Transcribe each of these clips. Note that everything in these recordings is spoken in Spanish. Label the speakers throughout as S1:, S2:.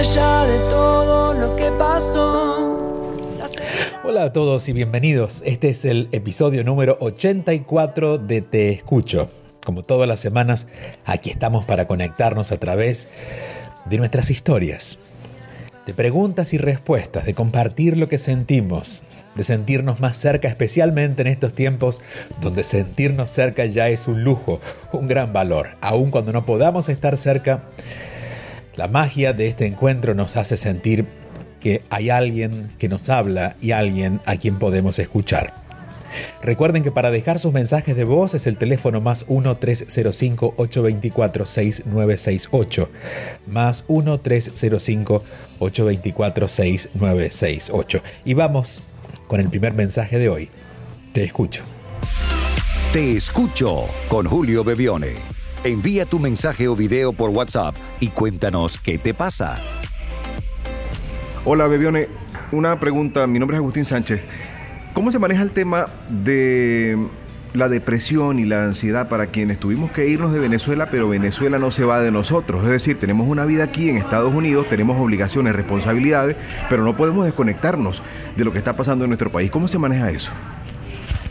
S1: De todo lo que pasó.
S2: Hola a todos y bienvenidos. Este es el episodio número 84 de Te Escucho. Como todas las semanas, aquí estamos para conectarnos a través de nuestras historias, de preguntas y respuestas, de compartir lo que sentimos, de sentirnos más cerca, especialmente en estos tiempos donde sentirnos cerca ya es un lujo, un gran valor. Aun cuando no podamos estar cerca, la magia de este encuentro nos hace sentir que hay alguien que nos habla y alguien a quien podemos escuchar. Recuerden que para dejar sus mensajes de voz es el teléfono más 1-305-824-6968. Más 1-305-824-6968. Y vamos con el primer mensaje de hoy. Te escucho.
S3: Te escucho con Julio Bebione. Envía tu mensaje o video por WhatsApp y cuéntanos qué te pasa.
S4: Hola Bebione, una pregunta, mi nombre es Agustín Sánchez. ¿Cómo se maneja el tema de la depresión y la ansiedad para quienes tuvimos que irnos de Venezuela, pero Venezuela no se va de nosotros? Es decir, tenemos una vida aquí en Estados Unidos, tenemos obligaciones, responsabilidades, pero no podemos desconectarnos de lo que está pasando en nuestro país. ¿Cómo se maneja eso?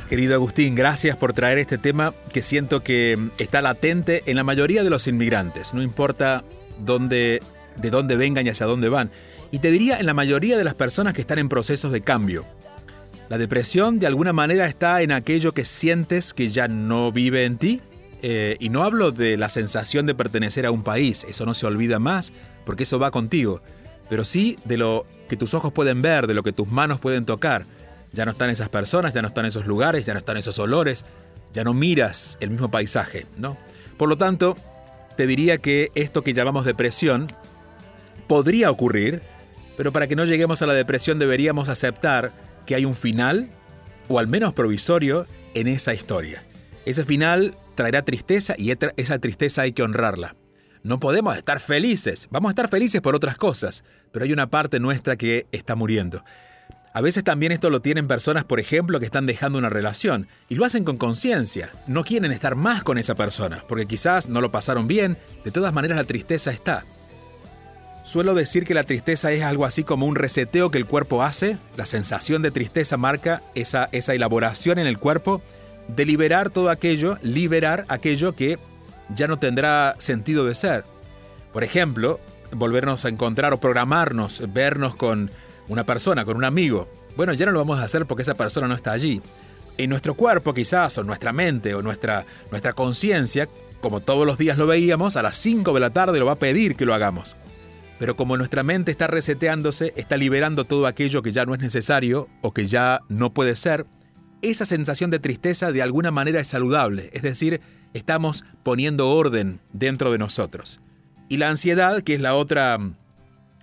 S2: Querido Agustín, gracias por traer este tema que siento que está latente en la mayoría de los inmigrantes, no importa dónde, de dónde vengan y hacia dónde van. Y te diría en la mayoría de las personas que están en procesos de cambio. La depresión de alguna manera está en aquello que sientes que ya no vive en ti. Eh, y no hablo de la sensación de pertenecer a un país, eso no se olvida más, porque eso va contigo. Pero sí de lo que tus ojos pueden ver, de lo que tus manos pueden tocar. Ya no están esas personas, ya no están esos lugares, ya no están esos olores, ya no miras el mismo paisaje, ¿no? Por lo tanto, te diría que esto que llamamos depresión podría ocurrir, pero para que no lleguemos a la depresión deberíamos aceptar que hay un final, o al menos provisorio, en esa historia. Ese final traerá tristeza y esa tristeza hay que honrarla. No podemos estar felices, vamos a estar felices por otras cosas, pero hay una parte nuestra que está muriendo. A veces también esto lo tienen personas, por ejemplo, que están dejando una relación y lo hacen con conciencia. No quieren estar más con esa persona, porque quizás no lo pasaron bien. De todas maneras, la tristeza está. Suelo decir que la tristeza es algo así como un reseteo que el cuerpo hace. La sensación de tristeza marca esa, esa elaboración en el cuerpo de liberar todo aquello, liberar aquello que ya no tendrá sentido de ser. Por ejemplo, volvernos a encontrar o programarnos, vernos con una persona, con un amigo. Bueno, ya no lo vamos a hacer porque esa persona no está allí. En nuestro cuerpo quizás, o nuestra mente, o nuestra, nuestra conciencia, como todos los días lo veíamos, a las 5 de la tarde lo va a pedir que lo hagamos. Pero como nuestra mente está reseteándose, está liberando todo aquello que ya no es necesario o que ya no puede ser, esa sensación de tristeza de alguna manera es saludable, es decir, estamos poniendo orden dentro de nosotros. Y la ansiedad, que es la otra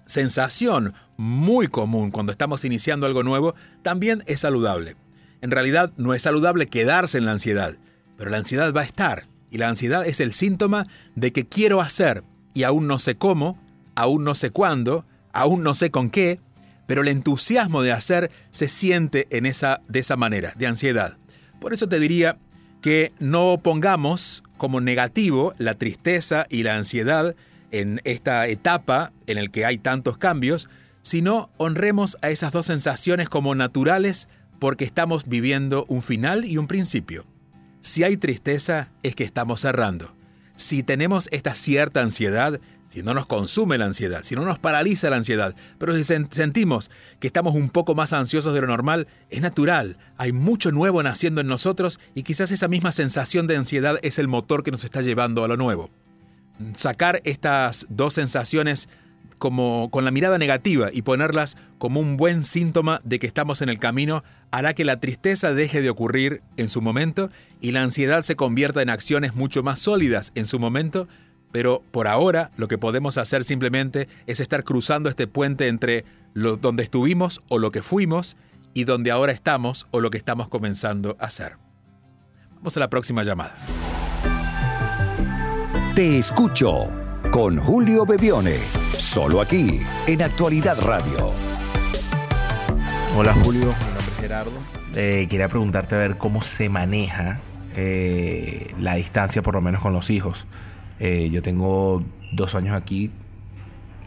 S2: sensación muy común cuando estamos iniciando algo nuevo, también es saludable. En realidad no es saludable quedarse en la ansiedad, pero la ansiedad va a estar. Y la ansiedad es el síntoma de que quiero hacer y aún no sé cómo, aún no sé cuándo, aún no sé con qué, pero el entusiasmo de hacer se siente en esa, de esa manera, de ansiedad. Por eso te diría que no pongamos como negativo la tristeza y la ansiedad en esta etapa en el que hay tantos cambios, sino honremos a esas dos sensaciones como naturales porque estamos viviendo un final y un principio. Si hay tristeza es que estamos cerrando. Si tenemos esta cierta ansiedad, si no nos consume la ansiedad, si no nos paraliza la ansiedad, pero si sentimos que estamos un poco más ansiosos de lo normal, es natural, hay mucho nuevo naciendo en nosotros y quizás esa misma sensación de ansiedad es el motor que nos está llevando a lo nuevo sacar estas dos sensaciones como con la mirada negativa y ponerlas como un buen síntoma de que estamos en el camino hará que la tristeza deje de ocurrir en su momento y la ansiedad se convierta en acciones mucho más sólidas en su momento, pero por ahora lo que podemos hacer simplemente es estar cruzando este puente entre lo, donde estuvimos o lo que fuimos y donde ahora estamos o lo que estamos comenzando a hacer. Vamos a la próxima llamada.
S3: Te escucho con Julio Bebione, solo aquí en Actualidad Radio.
S5: Hola Julio, mi nombre es Gerardo. Eh, quería preguntarte a ver cómo se maneja eh, la distancia, por lo menos con los hijos. Eh, yo tengo dos años aquí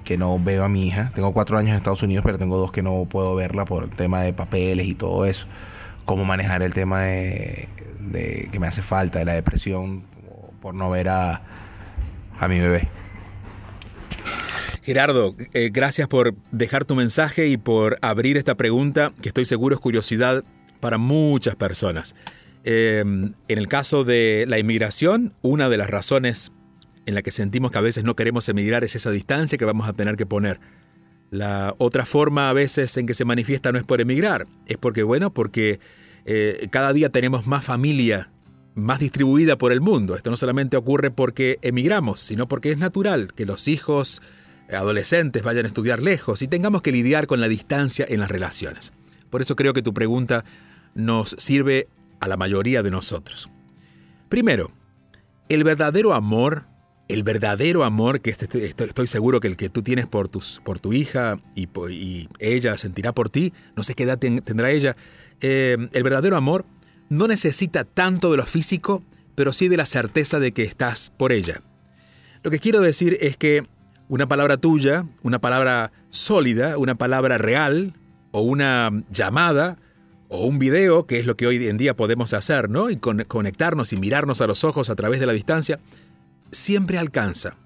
S5: que no veo a mi hija. Tengo cuatro años en Estados Unidos, pero tengo dos que no puedo verla por el tema de papeles y todo eso. Cómo manejar el tema de, que me hace falta, de la depresión, por no ver a, a mi bebé.
S2: Gerardo, eh, gracias por dejar tu mensaje y por abrir esta pregunta, que estoy seguro es curiosidad para muchas personas. Eh, en el caso de la inmigración, una de las razones en la que sentimos que a veces no queremos emigrar es esa distancia que vamos a tener que poner. La otra forma a veces en que se manifiesta no es por emigrar, es porque, bueno, porque eh, cada día tenemos más familia más distribuida por el mundo. Esto no solamente ocurre porque emigramos, sino porque es natural que los hijos adolescentes vayan a estudiar lejos y tengamos que lidiar con la distancia en las relaciones. Por eso creo que tu pregunta nos sirve a la mayoría de nosotros. Primero, el verdadero amor, el verdadero amor que este, este, estoy seguro que el que tú tienes por, por tu hija y, ella sentirá por ti, no sé qué edad tendrá ella, eh, el verdadero amor no necesita tanto de lo físico, pero sí de la certeza de que estás por ella. Lo que quiero decir es que una palabra tuya, una palabra sólida, una palabra real, o una llamada, o un video, que es lo que hoy en día podemos hacer, ¿no? Y conectarnos y mirarnos a los ojos a través de la distancia, siempre alcanza.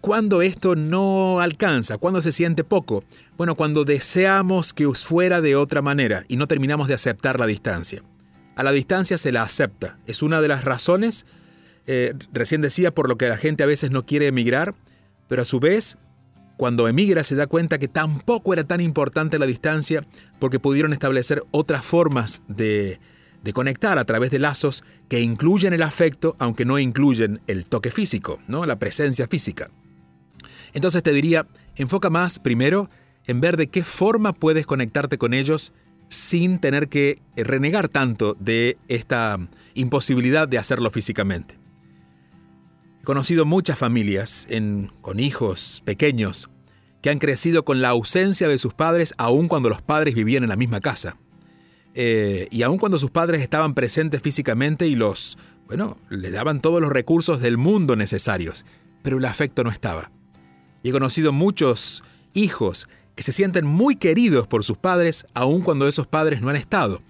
S2: ¿Cuándo esto no alcanza? ¿Cuándo se siente poco? Bueno, cuando deseamos que fuera de otra manera y no terminamos de aceptar la distancia. A la distancia se la acepta. Es una de las razones, eh, recién decía, por lo que la gente a veces no quiere emigrar, pero a su vez, cuando emigra se da cuenta que tampoco era tan importante la distancia porque pudieron establecer otras formas de, conectar a través de lazos que incluyen el afecto, aunque no incluyen el toque físico, ¿no? la presencia física. Entonces te diría, enfoca más primero en ver de qué forma puedes conectarte con ellos sin tener que renegar tanto de esta imposibilidad de hacerlo físicamente. He conocido muchas familias con hijos pequeños que han crecido con la ausencia de sus padres aun cuando los padres vivían en la misma casa. Eh, y aun cuando sus padres estaban presentes físicamente y los, bueno, les daban todos los recursos del mundo necesarios, pero el afecto no estaba. Y he conocido muchos hijos que se sienten muy queridos por sus padres aun cuando esos padres no han estado.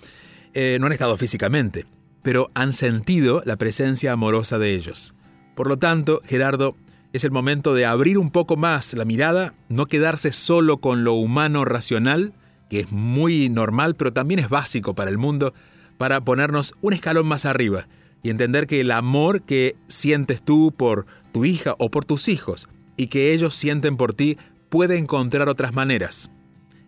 S2: Eh, no han estado físicamente, pero han sentido la presencia amorosa de ellos. Por lo tanto, Gerardo, es el momento de abrir un poco más la mirada, no quedarse solo con lo humano racional, que es muy normal, pero también es básico para el mundo, para ponernos un escalón más arriba y entender que el amor que sientes tú por tu hija o por tus hijos y que ellos sienten por ti puede encontrar otras maneras.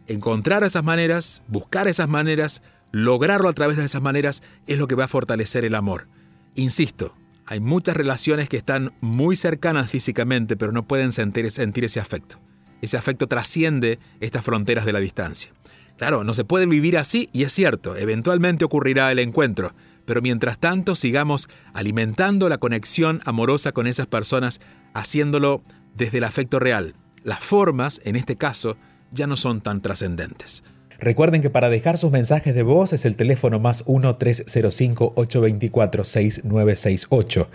S2: Encontrar esas maneras, buscar esas maneras, lograrlo a través de esas maneras es lo que va a fortalecer el amor. Insisto, hay muchas relaciones que están muy cercanas físicamente, pero no pueden sentir, ese afecto. Ese afecto trasciende estas fronteras de la distancia. Claro, no se puede vivir así y es cierto, eventualmente ocurrirá el encuentro, pero mientras tanto sigamos alimentando la conexión amorosa con esas personas, haciéndolo desde el afecto real. Las formas, en este caso, ya no son tan trascendentes.
S6: Recuerden que para dejar sus mensajes de voz es el teléfono más 1-305-824-6968.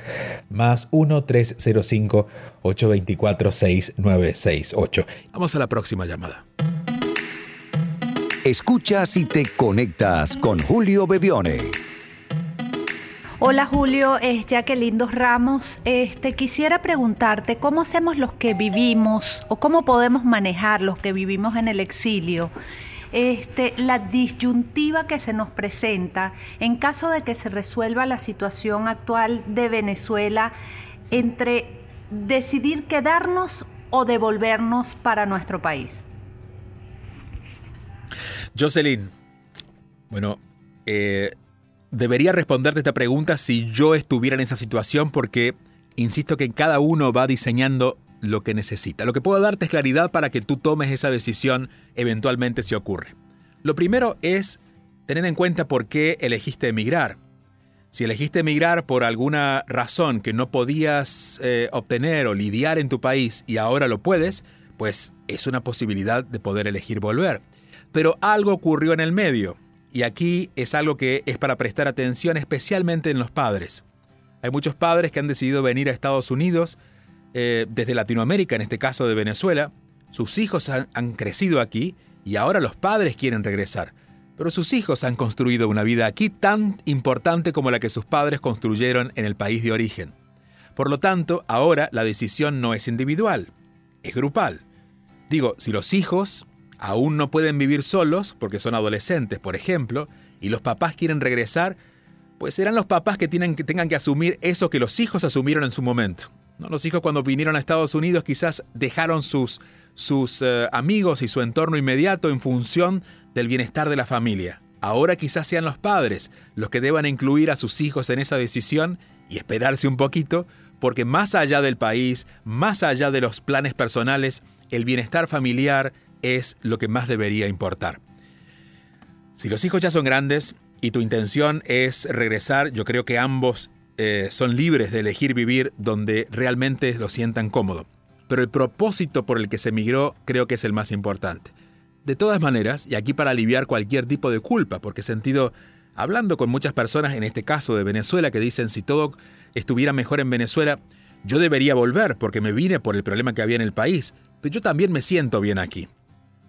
S6: Más 1-305-824-6968.
S2: Vamos a la próxima llamada.
S3: Escuchas y te conectas con Julio Bebione.
S7: Hola Julio, es Jacqueline Dos Ramos. Este, quisiera preguntarte cómo hacemos los que vivimos o cómo podemos manejar los que vivimos en el exilio este, la disyuntiva que se nos presenta en caso de que se resuelva la situación actual de Venezuela entre decidir quedarnos o devolvernos para nuestro país.
S2: Jocelyn, bueno, eh, debería responderte esta pregunta si yo estuviera en esa situación porque insisto que cada uno va diseñando lo que necesita. Lo que puedo darte es claridad para que tú tomes esa decisión eventualmente si ocurre. Lo primero es tener en cuenta por qué elegiste emigrar. Si elegiste emigrar por alguna razón que no podías eh, obtener o lidiar en tu país y ahora lo puedes, pues es una posibilidad de poder elegir volver. Pero algo ocurrió en el medio, y aquí es algo que es para prestar atención especialmente en los padres. Hay muchos padres que han decidido venir a Estados Unidos eh, desde Latinoamérica, en este caso de Venezuela. Sus hijos han crecido aquí y ahora los padres quieren regresar. Pero sus hijos han construido una vida aquí tan importante como la que sus padres construyeron en el país de origen. Por lo tanto, ahora la decisión no es individual, es grupal. Digo, si los hijos aún no pueden vivir solos porque son adolescentes, por ejemplo, y los papás quieren regresar, pues serán los papás que, tienen, que tengan que asumir eso que los hijos asumieron en su momento. ¿No? Los hijos cuando vinieron a Estados Unidos quizás dejaron sus, sus eh, amigos y su entorno inmediato en función del bienestar de la familia. Ahora quizás sean los padres los que deban incluir a sus hijos en esa decisión y esperarse un poquito, porque más allá del país, más allá de los planes personales, el bienestar familiar, es lo que más debería importar. Si los hijos ya son grandes y tu intención es regresar, yo creo que ambos eh, son libres de elegir vivir donde realmente lo sientan cómodo. Pero el propósito por el que se emigró creo que es el más importante. De todas maneras, y aquí para aliviar cualquier tipo de culpa, porque he sentido, hablando con muchas personas, en este caso de Venezuela, que dicen si todo estuviera mejor en Venezuela, yo debería volver porque me vine por el problema que había en el país, pero yo también me siento bien aquí.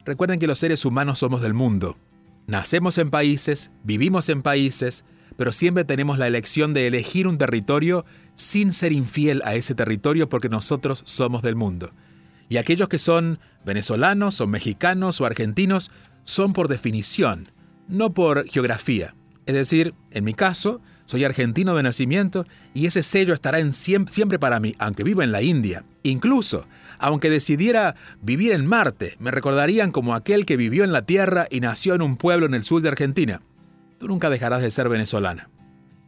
S2: Recuerden que los seres humanos somos del mundo. Nacemos en países, vivimos en países, pero siempre tenemos la elección de elegir un territorio sin ser infiel a ese territorio porque nosotros somos del mundo. Y aquellos que son venezolanos o mexicanos o argentinos son por definición, no por geografía. Es decir, en mi caso, soy argentino de nacimiento y ese sello estará en siempre, para mí, aunque viva en la India. Incluso, aunque decidiera vivir en Marte, me recordarían como aquel que vivió en la Tierra y nació en un pueblo en el sur de Argentina. Tú nunca dejarás de ser venezolana.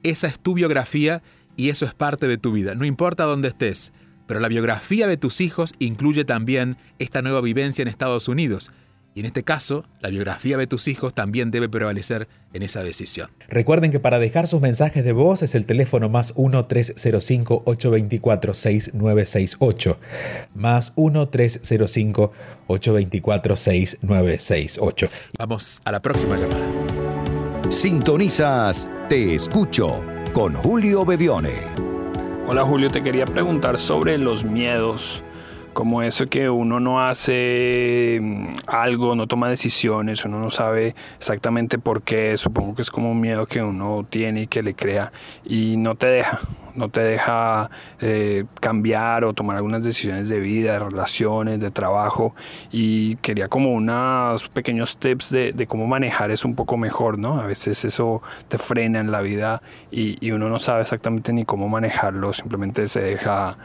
S2: Esa es tu biografía y eso es parte de tu vida, no importa dónde estés. Pero la biografía de tus hijos incluye también esta nueva vivencia en Estados Unidos y en este caso, la biografía de tus hijos también debe prevalecer en esa decisión.
S6: Recuerden que para dejar sus mensajes de voz es el teléfono más 1-305-824-6968. Más 1-305-824-6968.
S2: Vamos a la próxima llamada.
S3: Sintonizas Te Escucho con Julio Bevione.
S8: Hola Julio, te quería preguntar sobre los miedos como eso que uno no hace mm, algo, no toma decisiones, uno no sabe exactamente por qué, supongo que es como un miedo que uno tiene y que le crea y no te deja, no te deja eh, cambiar o tomar algunas decisiones de vida, de relaciones, de trabajo y quería como unos pequeños tips de, cómo manejar eso un poco mejor, ¿no? A veces eso te frena en la vida y, y uno no sabe exactamente ni cómo manejarlo, simplemente se deja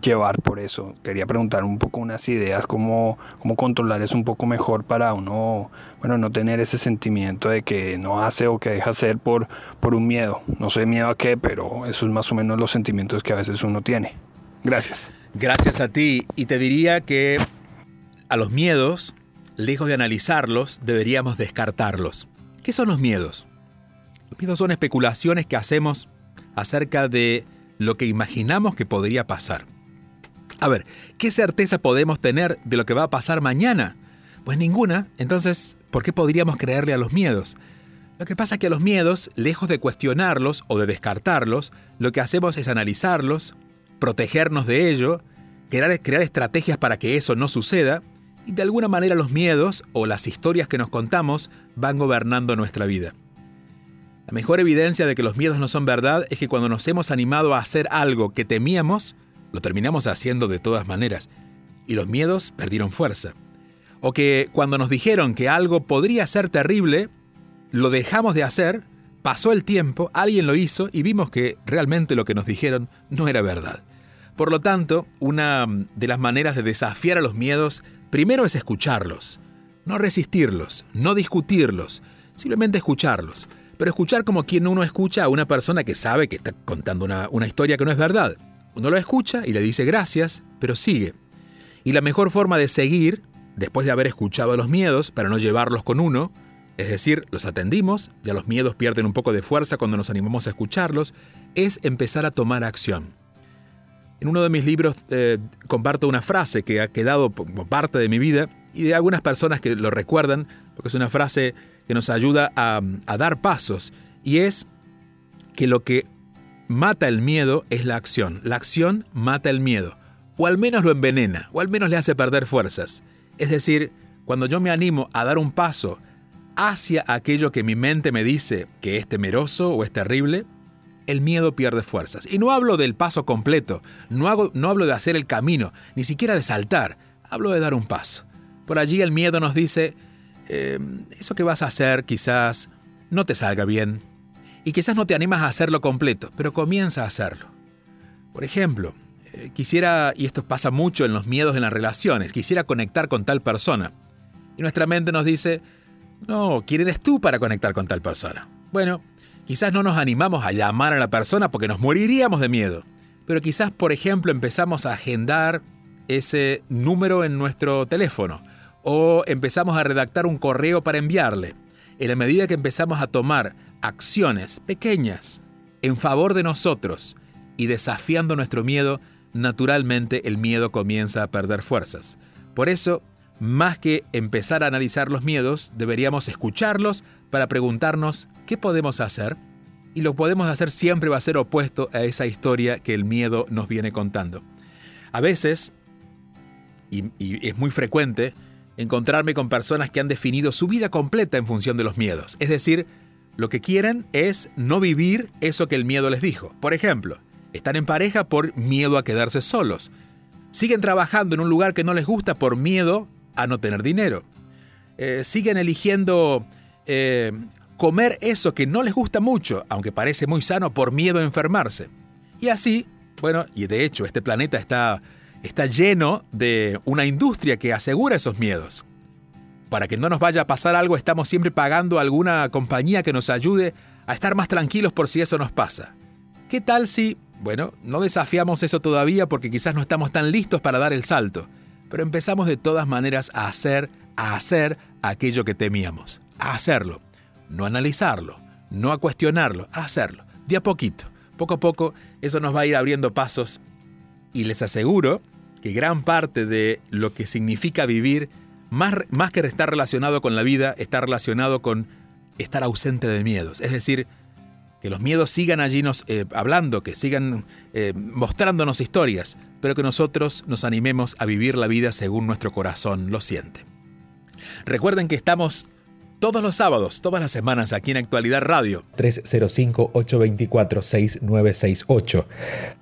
S8: llevar por eso. Quería preguntar un poco unas ideas, cómo, cómo controlar eso un poco mejor para uno, bueno, no tener ese sentimiento de que no hace o que deja hacer por, por un miedo. No sé miedo a qué, pero eso es más o menos los sentimientos que a veces uno tiene. Gracias.
S2: Gracias a ti. Y te diría que a los miedos, lejos de analizarlos, deberíamos descartarlos. ¿Qué son los miedos? Los miedos son especulaciones que hacemos acerca de lo que imaginamos que podría pasar. A ver, ¿qué certeza podemos tener de lo que va a pasar mañana? Pues ninguna, entonces, ¿por qué podríamos creerle a los miedos? Lo que pasa es que a los miedos, lejos de cuestionarlos o de descartarlos, lo que hacemos es analizarlos, protegernos de ello, crear, crear estrategias para que eso no suceda, y de alguna manera los miedos o las historias que nos contamos van gobernando nuestra vida. La mejor evidencia de que los miedos no son verdad es que cuando nos hemos animado a hacer algo que temíamos, lo terminamos haciendo de todas maneras, y los miedos perdieron fuerza. O que cuando nos dijeron que algo podría ser terrible, lo dejamos de hacer, pasó el tiempo, alguien lo hizo y vimos que realmente lo que nos dijeron no era verdad. Por lo tanto, una de las maneras de desafiar a los miedos primero es escucharlos, no resistirlos, no discutirlos, simplemente escucharlos pero escuchar como quien uno escucha a una persona que sabe que está contando una, historia que no es verdad. Uno lo escucha y le dice gracias, pero sigue. Y la mejor forma de seguir, después de haber escuchado los miedos, para no llevarlos con uno, es decir, los atendimos, ya los miedos pierden un poco de fuerza cuando nos animamos a escucharlos, es empezar a tomar acción. En uno de mis libros eh, comparto una frase que ha quedado como parte de mi vida y de algunas personas que lo recuerdan, porque es una frase que nos ayuda a, a dar pasos, y es que lo que mata el miedo es la acción. La acción mata el miedo, o al menos lo envenena, o al menos le hace perder fuerzas. Es decir, cuando yo me animo a dar un paso hacia aquello que mi mente me dice que es temeroso o es terrible, el miedo pierde fuerzas. Y no hablo del paso completo, no, hago, no hablo de hacer el camino, ni siquiera de saltar, hablo de dar un paso. Por allí el miedo nos dice, eh, eso que vas a hacer quizás no te salga bien, y quizás no te animas a hacerlo completo, pero comienza a hacerlo. Por ejemplo, eh, quisiera, y esto pasa mucho en los miedos en las relaciones, quisiera conectar con tal persona. Y nuestra mente nos dice, no, ¿quién eres tú para conectar con tal persona? Bueno, Quizás no nos animamos a llamar a la persona porque nos moriríamos de miedo, pero quizás, por ejemplo, empezamos a agendar ese número en nuestro teléfono o empezamos a redactar un correo para enviarle. En la medida que empezamos a tomar acciones pequeñas en favor de nosotros y desafiando nuestro miedo, naturalmente el miedo comienza a perder fuerzas. Por eso, más que empezar a analizar los miedos, deberíamos escucharlos para preguntarnos qué podemos hacer. Y lo podemos hacer siempre va a ser opuesto a esa historia que el miedo nos viene contando. A veces, y, es muy frecuente, encontrarme con personas que han definido su vida completa en función de los miedos. Es decir, lo que quieren es no vivir eso que el miedo les dijo. Por ejemplo, están en pareja por miedo a quedarse solos. Siguen trabajando en un lugar que no les gusta por miedo a no tener dinero. Eh, siguen eligiendo eh, comer eso que no les gusta mucho, aunque parece muy sano, por miedo a enfermarse. Y así, bueno, y de hecho este planeta está, está lleno de una industria que asegura esos miedos. Para que no nos vaya a pasar algo, estamos siempre pagando a alguna compañía que nos ayude a estar más tranquilos por si eso nos pasa. ¿Qué tal si, bueno, no desafiamos eso todavía porque quizás no estamos tan listos para dar el salto? pero empezamos de todas maneras a hacer, a hacer aquello que temíamos, a hacerlo, no analizarlo, no a cuestionarlo, a hacerlo, de a poquito. Poco a poco eso nos va a ir abriendo pasos y les aseguro que gran parte de lo que significa vivir, más, más que estar relacionado con la vida, está relacionado con estar ausente de miedos. Es decir, que los miedos sigan allí nos, eh, hablando, que sigan eh, mostrándonos historias, pero que nosotros nos animemos a vivir la vida según nuestro corazón lo siente. Recuerden que estamos todos los sábados, todas las semanas aquí en Actualidad Radio.
S6: 305-824-6968.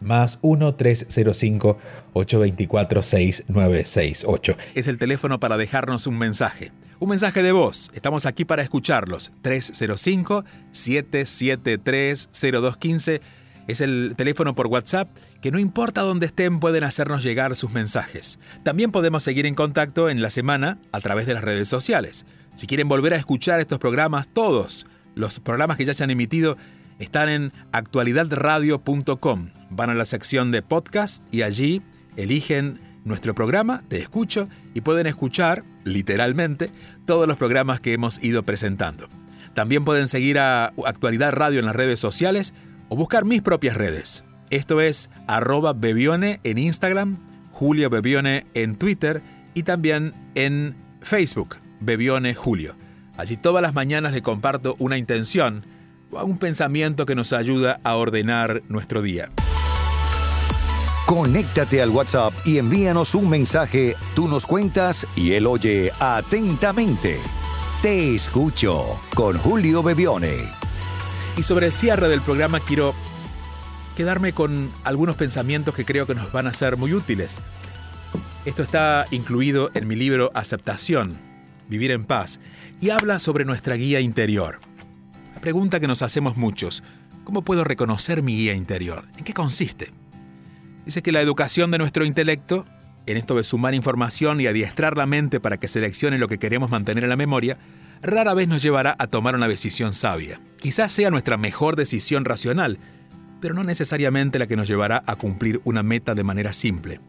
S6: Más 1-305-824-6968.
S2: Es el teléfono para dejarnos un mensaje. Un mensaje de voz. Estamos aquí para escucharlos. 305-773-0215 es el teléfono por WhatsApp que no importa dónde estén pueden hacernos llegar sus mensajes. También podemos seguir en contacto en la semana a través de las redes sociales. Si quieren volver a escuchar estos programas, todos los programas que ya se han emitido están en actualidadradio.com. Van a la sección de podcast y allí eligen nuestro programa, Te Escucho, y pueden escuchar, literalmente, todos los programas que hemos ido presentando. También pueden seguir a Actualidad Radio en las redes sociales o buscar mis propias redes. Esto es arroba Bebione en Instagram, Julio Bebione en Twitter y también en Facebook, Bebione Julio. Allí todas las mañanas le comparto una intención o un pensamiento que nos ayuda a ordenar nuestro día.
S3: Conéctate al WhatsApp y envíanos un mensaje. Tú nos cuentas y él oye atentamente. Te escucho con Julio Bebione.
S2: Y sobre el cierre del programa quiero quedarme con algunos pensamientos que creo que nos van a ser muy útiles. Esto está incluido en mi libro Aceptación, Vivir en Paz, y habla sobre nuestra guía interior. La pregunta que nos hacemos muchos, ¿cómo puedo reconocer mi guía interior? ¿En qué consiste? Dice que la educación de nuestro intelecto, en esto de sumar información y adiestrar la mente para que seleccione lo que queremos mantener en la memoria, rara vez nos llevará a tomar una decisión sabia. Quizás sea nuestra mejor decisión racional, pero no necesariamente la que nos llevará a cumplir una meta de manera simple.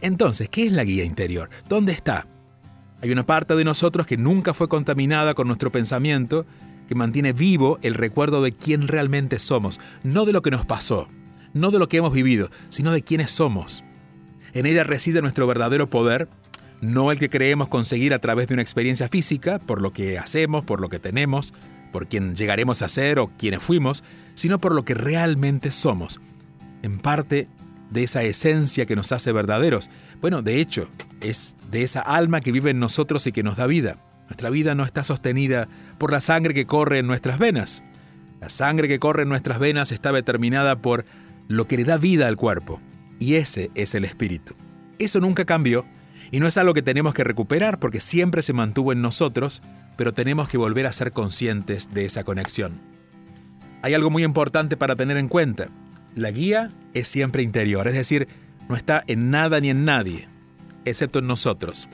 S2: Entonces, ¿qué es la guía interior? ¿Dónde está? Hay una parte de nosotros que nunca fue contaminada con nuestro pensamiento, que mantiene vivo el recuerdo de quién realmente somos, no de lo que nos pasó, no de lo que hemos vivido, sino de quiénes somos. En ella reside nuestro verdadero poder, no el que creemos conseguir a través de una experiencia física, por lo que hacemos, por lo que tenemos, por quien llegaremos a ser o quienes fuimos, sino por lo que realmente somos. En parte de esa esencia que nos hace verdaderos. Bueno, de hecho, es de esa alma que vive en nosotros y que nos da vida. Nuestra vida no está sostenida por la sangre que corre en nuestras venas. La sangre que corre en nuestras venas está determinada por lo que le da vida al cuerpo. Y ese es el espíritu. Eso nunca cambió y no es algo que tenemos que recuperar porque siempre se mantuvo en nosotros, pero tenemos que volver a ser conscientes de esa conexión. Hay algo muy importante para tener en cuenta. La guía es siempre interior, es decir, no está en nada ni en nadie, excepto en nosotros.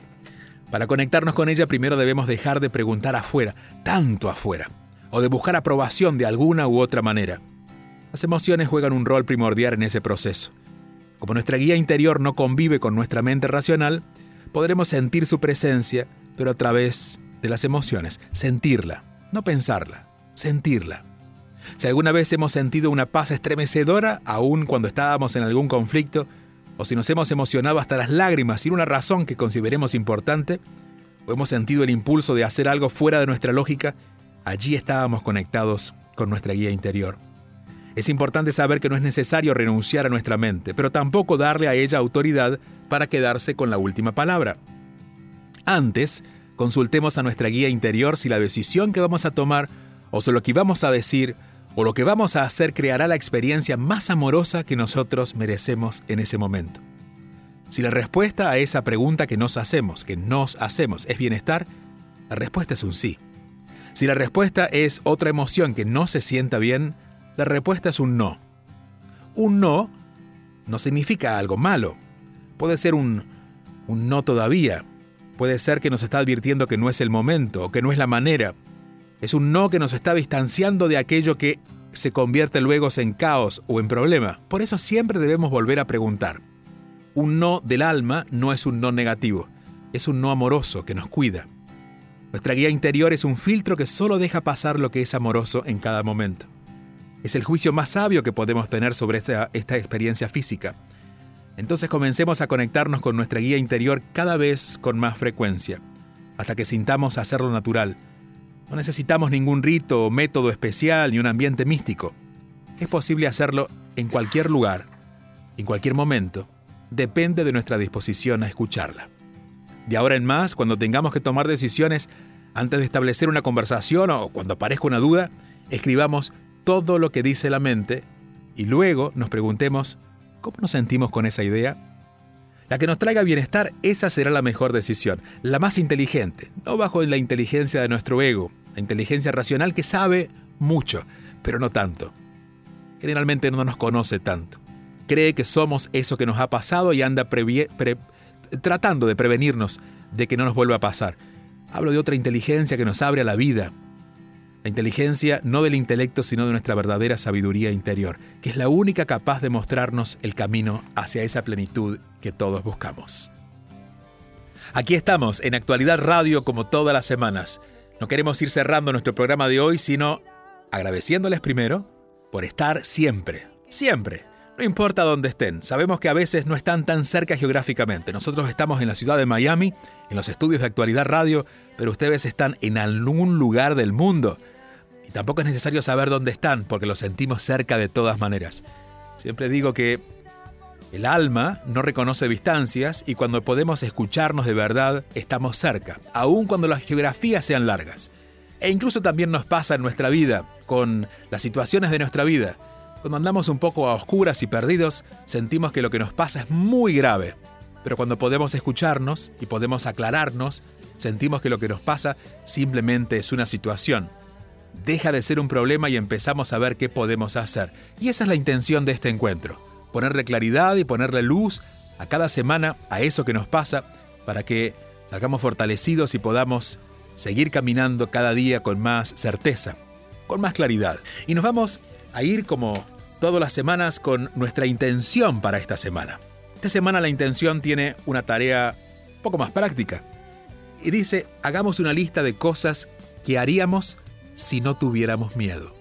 S2: Para conectarnos con ella primero debemos dejar de preguntar afuera, tanto afuera, o de buscar aprobación de alguna u otra manera. Las emociones juegan un rol primordial en ese proceso. Como nuestra guía interior no convive con nuestra mente racional, podremos sentir su presencia, pero a través de las emociones, sentirla, no pensarla, sentirla. Si alguna vez hemos sentido una paz estremecedora, aun cuando estábamos en algún conflicto, o si nos hemos emocionado hasta las lágrimas sin una razón que consideremos importante, o hemos sentido el impulso de hacer algo fuera de nuestra lógica, allí estábamos conectados con nuestra guía interior. Es importante saber que no es necesario renunciar a nuestra mente, pero tampoco darle a ella autoridad para quedarse con la última palabra. Antes, consultemos a nuestra guía interior si la decisión que vamos a tomar, o si lo que vamos a decir, o lo que vamos a hacer creará la experiencia más amorosa que nosotros merecemos en ese momento. Si la respuesta a esa pregunta que nos hacemos, que nos hacemos, es bienestar, la respuesta es un sí. Si la respuesta es otra emoción que no se sienta bien, la respuesta es un no. Un no no significa algo malo. Puede ser un, un no todavía. Puede ser que nos está advirtiendo que no es el momento o que no es la manera es un no que nos está distanciando de aquello que se convierte luego en caos o en problema. Por eso siempre debemos volver a preguntar. Un no del alma no es un no negativo, es un no amoroso que nos cuida. Nuestra guía interior es un filtro que solo deja pasar lo que es amoroso en cada momento. Es el juicio más sabio que podemos tener sobre esta, esta experiencia física. Entonces comencemos a conectarnos con nuestra guía interior cada vez con más frecuencia, hasta que sintamos hacerlo natural no necesitamos ningún rito o método especial ni un ambiente místico. Es posible hacerlo en cualquier lugar, en cualquier momento. Depende de nuestra disposición a escucharla. De ahora en más, cuando tengamos que tomar decisiones, antes de establecer una conversación o cuando aparezca una duda, escribamos todo lo que dice la mente y luego nos preguntemos, ¿cómo nos sentimos con esa idea? La que nos traiga bienestar, esa será la mejor decisión, la más inteligente, no bajo la inteligencia de nuestro ego, la inteligencia racional que sabe mucho, pero no tanto. Generalmente no nos conoce tanto. Cree que somos eso que nos ha pasado y anda tratando de prevenirnos de que no nos vuelva a pasar. Hablo de otra inteligencia que nos abre a la vida. La inteligencia no del intelecto, sino de nuestra verdadera sabiduría interior, que es la única capaz de mostrarnos el camino hacia esa plenitud que todos buscamos. Aquí estamos en Actualidad Radio como todas las semanas. No queremos ir cerrando nuestro programa de hoy, sino agradeciéndoles primero por estar siempre, siempre, no importa dónde estén. Sabemos que a veces no están tan cerca geográficamente. Nosotros estamos en la ciudad de Miami, en los estudios de actualidad radio, pero ustedes están en algún lugar del mundo. Y tampoco es necesario saber dónde están, porque los sentimos cerca de todas maneras. Siempre digo que el alma no reconoce distancias y cuando podemos escucharnos de verdad estamos cerca, aun cuando las geografías sean largas. E incluso también nos pasa en nuestra vida, con las situaciones de nuestra vida. Cuando andamos un poco a oscuras y perdidos, sentimos que lo que nos pasa es muy grave. Pero cuando podemos escucharnos y podemos aclararnos, sentimos que lo que nos pasa simplemente es una situación. Deja de ser un problema y empezamos a ver qué podemos hacer. Y esa es la intención de este encuentro ponerle claridad y ponerle luz a cada semana a eso que nos pasa para que salgamos fortalecidos y podamos seguir caminando cada día con más certeza, con más claridad. Y nos vamos a ir como todas las semanas con nuestra intención para esta semana. Esta semana la intención tiene una tarea un poco más práctica. Y dice, hagamos una lista de cosas que haríamos si no tuviéramos miedo.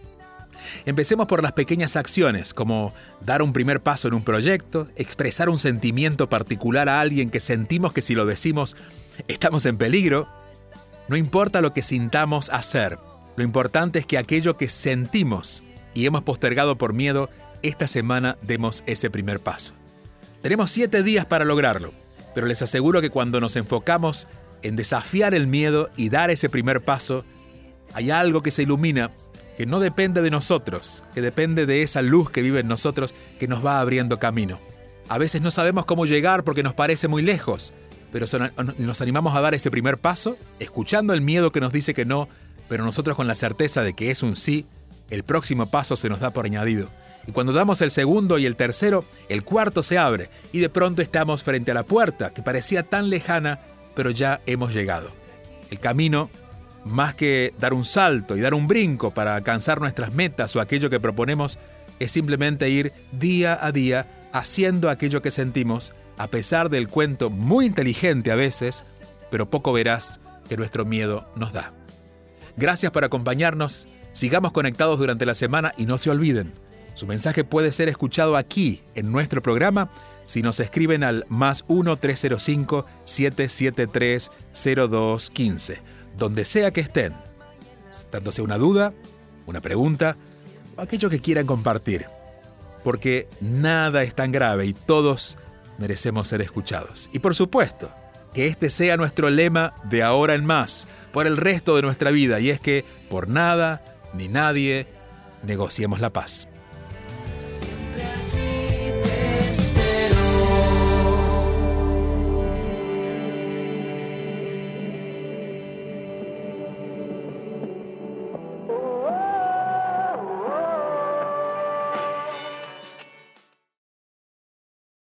S2: Empecemos por las pequeñas acciones, como dar un primer paso en un proyecto, expresar un sentimiento particular a alguien que sentimos que si lo decimos estamos en peligro. No importa lo que sintamos hacer, lo importante es que aquello que sentimos y hemos postergado por miedo, esta semana demos ese primer paso. Tenemos siete días para lograrlo, pero les aseguro que cuando nos enfocamos en desafiar el miedo y dar ese primer paso, hay algo que se ilumina que no depende de nosotros, que depende de esa luz que vive en nosotros que nos va abriendo camino. A veces no sabemos cómo llegar porque nos parece muy lejos, pero nos animamos a dar ese primer paso, escuchando el miedo que nos dice que no, pero nosotros con la certeza de que es un sí, el próximo paso se nos da por añadido. Y cuando damos el segundo y el tercero, el cuarto se abre y de pronto estamos frente a la puerta que parecía tan lejana, pero ya hemos llegado. El camino, más que dar un salto y dar un brinco para alcanzar nuestras metas o aquello que proponemos, es simplemente ir día a día haciendo aquello que sentimos, a pesar del cuento muy inteligente a veces, pero poco verás que nuestro miedo nos da. Gracias por acompañarnos, sigamos conectados durante la semana y no se olviden, su mensaje puede ser escuchado aquí, en nuestro programa, si nos escriben al más 1-305-773-0215, donde sea que estén, tanto sea una duda, una pregunta o aquello que quieran compartir, porque nada es tan grave y todos merecemos ser escuchados. Y por supuesto, que este sea nuestro lema de ahora en más, por el resto de nuestra vida, y es que por nada ni nadie negociemos la paz.